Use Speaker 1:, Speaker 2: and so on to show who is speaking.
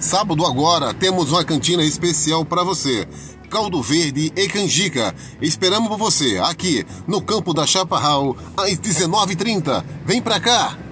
Speaker 1: Sábado agora temos uma cantina especial para você. Caldo Verde e Canjica. Esperamos por você aqui no campo da Chaparral às 19h30. Vem pra cá!